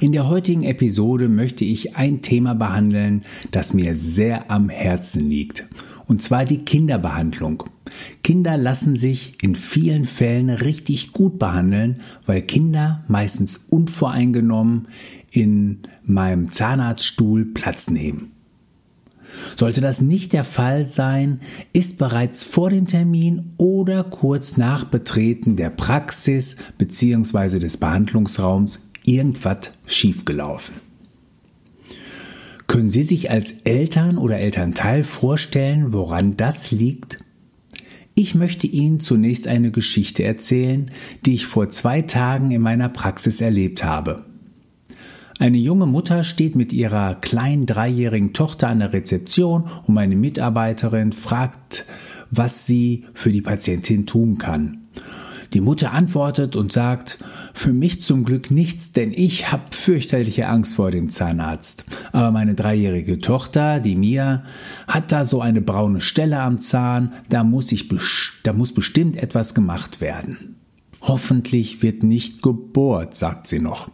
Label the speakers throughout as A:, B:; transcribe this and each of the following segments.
A: In der heutigen Episode möchte ich ein Thema behandeln, das mir sehr am Herzen liegt, und zwar die Kinderbehandlung. Kinder lassen sich in vielen Fällen richtig gut behandeln, weil Kinder meistens unvoreingenommen in meinem Zahnarztstuhl Platz nehmen. Sollte das nicht der Fall sein, ist bereits vor dem Termin oder kurz nach Betreten der Praxis bzw. des Behandlungsraums irgendwas schiefgelaufen. Können Sie sich als Eltern oder Elternteil vorstellen, woran das liegt? Ich möchte Ihnen zunächst eine Geschichte erzählen, die ich vor zwei Tagen in meiner Praxis erlebt habe. Eine junge Mutter steht mit ihrer kleinen dreijährigen Tochter an der Rezeption und meine Mitarbeiterin fragt, was sie für die Patientin tun kann. Die Mutter antwortet und sagt, für mich zum Glück nichts, denn ich habe fürchterliche Angst vor dem Zahnarzt. Aber meine dreijährige Tochter, die Mia, hat da so eine braune Stelle am Zahn, da muss, ich, da muss bestimmt etwas gemacht werden. Hoffentlich wird nicht gebohrt, sagt sie noch.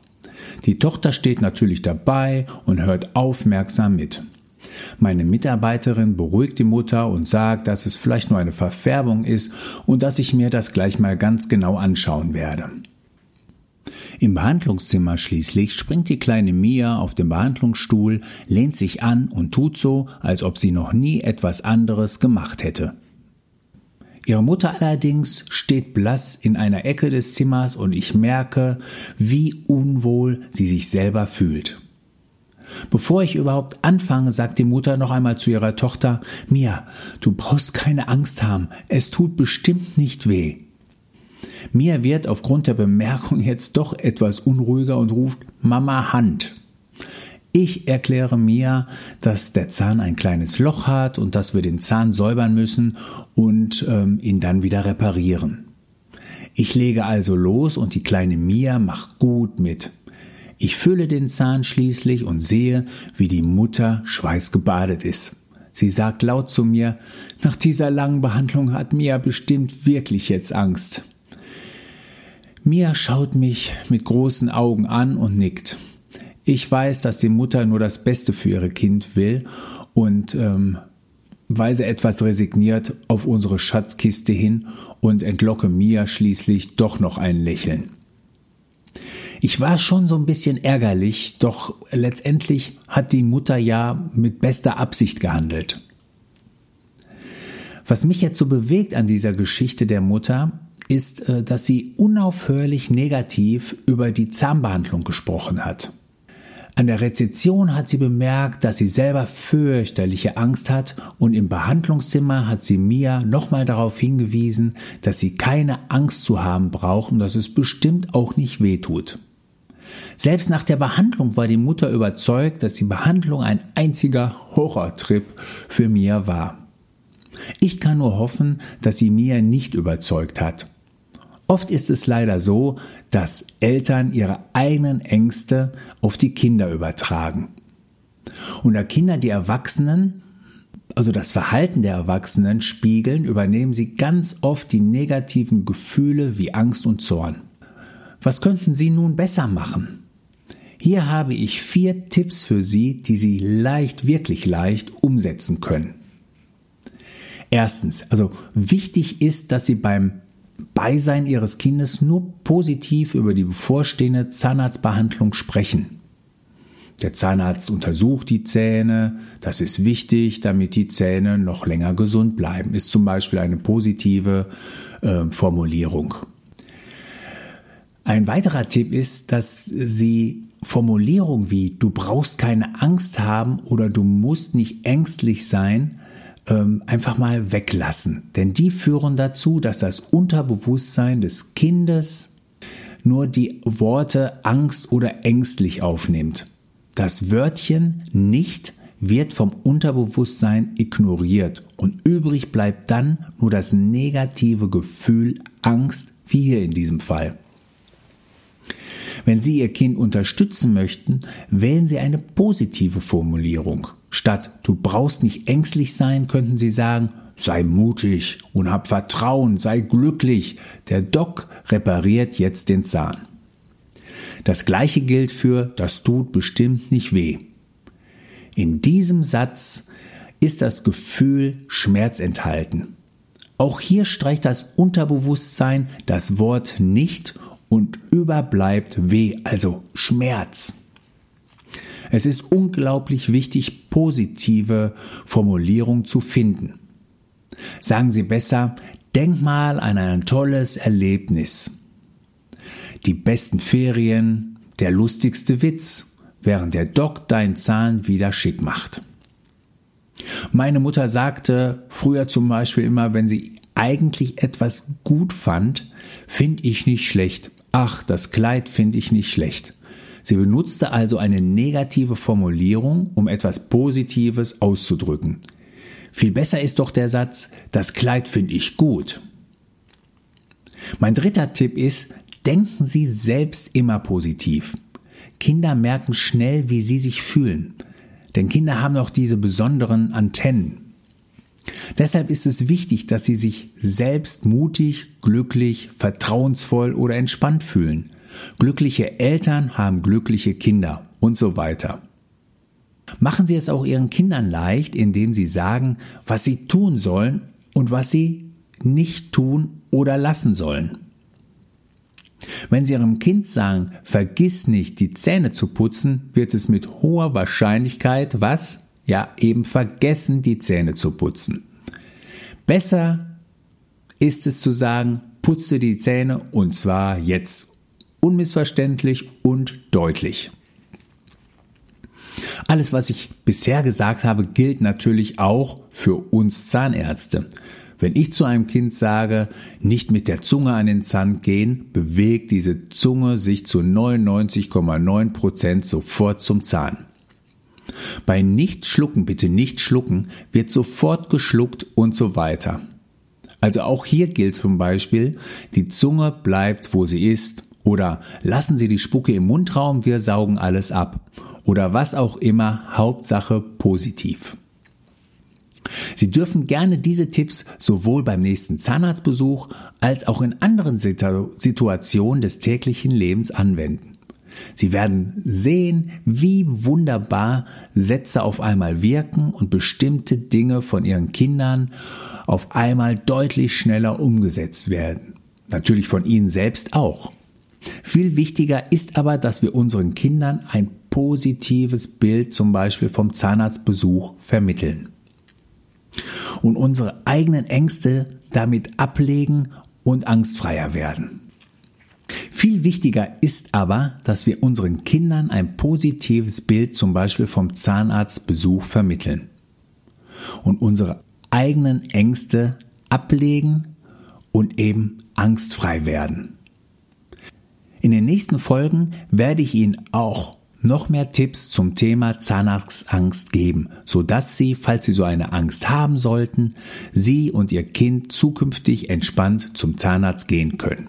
A: Die Tochter steht natürlich dabei und hört aufmerksam mit. Meine Mitarbeiterin beruhigt die Mutter und sagt, dass es vielleicht nur eine Verfärbung ist und dass ich mir das gleich mal ganz genau anschauen werde. Im Behandlungszimmer schließlich springt die kleine Mia auf den Behandlungsstuhl, lehnt sich an und tut so, als ob sie noch nie etwas anderes gemacht hätte. Ihre Mutter allerdings steht blass in einer Ecke des Zimmers und ich merke, wie unwohl sie sich selber fühlt. Bevor ich überhaupt anfange, sagt die Mutter noch einmal zu ihrer Tochter, Mia, du brauchst keine Angst haben, es tut bestimmt nicht weh. Mia wird aufgrund der Bemerkung jetzt doch etwas unruhiger und ruft Mama Hand. Ich erkläre Mia, dass der Zahn ein kleines Loch hat und dass wir den Zahn säubern müssen und ähm, ihn dann wieder reparieren. Ich lege also los und die kleine Mia macht gut mit. Ich fülle den Zahn schließlich und sehe, wie die Mutter schweißgebadet ist. Sie sagt laut zu mir, nach dieser langen Behandlung hat Mia bestimmt wirklich jetzt Angst. Mia schaut mich mit großen Augen an und nickt. Ich weiß, dass die Mutter nur das Beste für ihr Kind will und ähm, weise etwas resigniert auf unsere Schatzkiste hin und entlocke Mia schließlich doch noch ein Lächeln. Ich war schon so ein bisschen ärgerlich, doch letztendlich hat die Mutter ja mit bester Absicht gehandelt. Was mich jetzt so bewegt an dieser Geschichte der Mutter, ist, äh, dass sie unaufhörlich negativ über die Zahnbehandlung gesprochen hat. An der Rezeption hat sie bemerkt, dass sie selber fürchterliche Angst hat und im Behandlungszimmer hat sie Mia nochmal darauf hingewiesen, dass sie keine Angst zu haben braucht und dass es bestimmt auch nicht wehtut. Selbst nach der Behandlung war die Mutter überzeugt, dass die Behandlung ein einziger Horrortrip für Mia war. Ich kann nur hoffen, dass sie Mia nicht überzeugt hat. Oft ist es leider so, dass Eltern ihre eigenen Ängste auf die Kinder übertragen. Und da Kinder die Erwachsenen, also das Verhalten der Erwachsenen spiegeln, übernehmen sie ganz oft die negativen Gefühle wie Angst und Zorn. Was könnten Sie nun besser machen? Hier habe ich vier Tipps für Sie, die Sie leicht, wirklich leicht umsetzen können. Erstens, also wichtig ist, dass Sie beim Beisein Ihres Kindes nur positiv über die bevorstehende Zahnarztbehandlung sprechen. Der Zahnarzt untersucht die Zähne, das ist wichtig, damit die Zähne noch länger gesund bleiben, ist zum Beispiel eine positive äh, Formulierung. Ein weiterer Tipp ist, dass Sie Formulierungen wie du brauchst keine Angst haben oder du musst nicht ängstlich sein, ähm, einfach mal weglassen. Denn die führen dazu, dass das Unterbewusstsein des Kindes nur die Worte Angst oder ängstlich aufnimmt. Das Wörtchen nicht wird vom Unterbewusstsein ignoriert und übrig bleibt dann nur das negative Gefühl Angst, wie hier in diesem Fall. Wenn Sie Ihr Kind unterstützen möchten, wählen Sie eine positive Formulierung. Statt du brauchst nicht ängstlich sein, könnten Sie sagen, sei mutig und hab Vertrauen, sei glücklich. Der Doc repariert jetzt den Zahn. Das gleiche gilt für das tut bestimmt nicht weh. In diesem Satz ist das Gefühl Schmerz enthalten. Auch hier streicht das Unterbewusstsein das Wort nicht und überbleibt weh, also Schmerz. Es ist unglaublich wichtig, positive Formulierungen zu finden. Sagen Sie besser, denk mal an ein tolles Erlebnis. Die besten Ferien, der lustigste Witz, während der Doc dein Zahn wieder schick macht. Meine Mutter sagte früher zum Beispiel immer, wenn sie eigentlich etwas gut fand, finde ich nicht schlecht. Ach, das Kleid finde ich nicht schlecht. Sie benutzte also eine negative Formulierung, um etwas Positives auszudrücken. Viel besser ist doch der Satz, das Kleid finde ich gut. Mein dritter Tipp ist, denken Sie selbst immer positiv. Kinder merken schnell, wie sie sich fühlen. Denn Kinder haben auch diese besonderen Antennen. Deshalb ist es wichtig, dass sie sich selbst mutig, glücklich, vertrauensvoll oder entspannt fühlen. Glückliche Eltern haben glückliche Kinder und so weiter. Machen Sie es auch Ihren Kindern leicht, indem Sie sagen, was sie tun sollen und was sie nicht tun oder lassen sollen. Wenn Sie Ihrem Kind sagen, vergiss nicht, die Zähne zu putzen, wird es mit hoher Wahrscheinlichkeit was? Ja, eben vergessen, die Zähne zu putzen. Besser ist es zu sagen, putze die Zähne und zwar jetzt. Unmissverständlich und deutlich. Alles, was ich bisher gesagt habe, gilt natürlich auch für uns Zahnärzte. Wenn ich zu einem Kind sage, nicht mit der Zunge an den Zahn gehen, bewegt diese Zunge sich zu 99,9 Prozent sofort zum Zahn. Bei nicht schlucken, bitte nicht schlucken, wird sofort geschluckt und so weiter. Also auch hier gilt zum Beispiel, die Zunge bleibt, wo sie ist, oder lassen Sie die Spucke im Mundraum, wir saugen alles ab, oder was auch immer, Hauptsache positiv. Sie dürfen gerne diese Tipps sowohl beim nächsten Zahnarztbesuch als auch in anderen Situationen des täglichen Lebens anwenden. Sie werden sehen, wie wunderbar Sätze auf einmal wirken und bestimmte Dinge von ihren Kindern auf einmal deutlich schneller umgesetzt werden. Natürlich von ihnen selbst auch. Viel wichtiger ist aber, dass wir unseren Kindern ein positives Bild zum Beispiel vom Zahnarztbesuch vermitteln und unsere eigenen Ängste damit ablegen und angstfreier werden. Viel wichtiger ist aber, dass wir unseren Kindern ein positives Bild zum Beispiel vom Zahnarztbesuch vermitteln und unsere eigenen Ängste ablegen und eben angstfrei werden. In den nächsten Folgen werde ich Ihnen auch noch mehr Tipps zum Thema Zahnarztangst geben, sodass Sie, falls Sie so eine Angst haben sollten, Sie und Ihr Kind zukünftig entspannt zum Zahnarzt gehen können.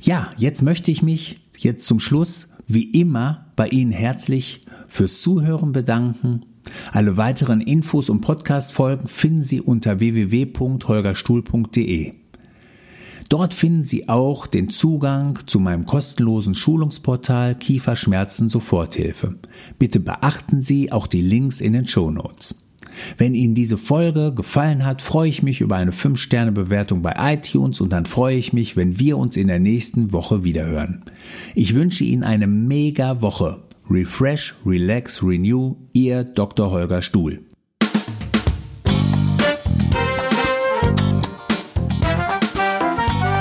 A: Ja, jetzt möchte ich mich jetzt zum Schluss wie immer bei Ihnen herzlich fürs Zuhören bedanken. Alle weiteren Infos und Podcast-Folgen finden Sie unter www.holgerstuhl.de. Dort finden Sie auch den Zugang zu meinem kostenlosen Schulungsportal Kieferschmerzen Soforthilfe. Bitte beachten Sie auch die Links in den Show Notes. Wenn Ihnen diese Folge gefallen hat, freue ich mich über eine 5-Sterne-Bewertung bei iTunes und dann freue ich mich, wenn wir uns in der nächsten Woche wiederhören. Ich wünsche Ihnen eine mega Woche. Refresh, Relax, Renew, Ihr Dr. Holger Stuhl.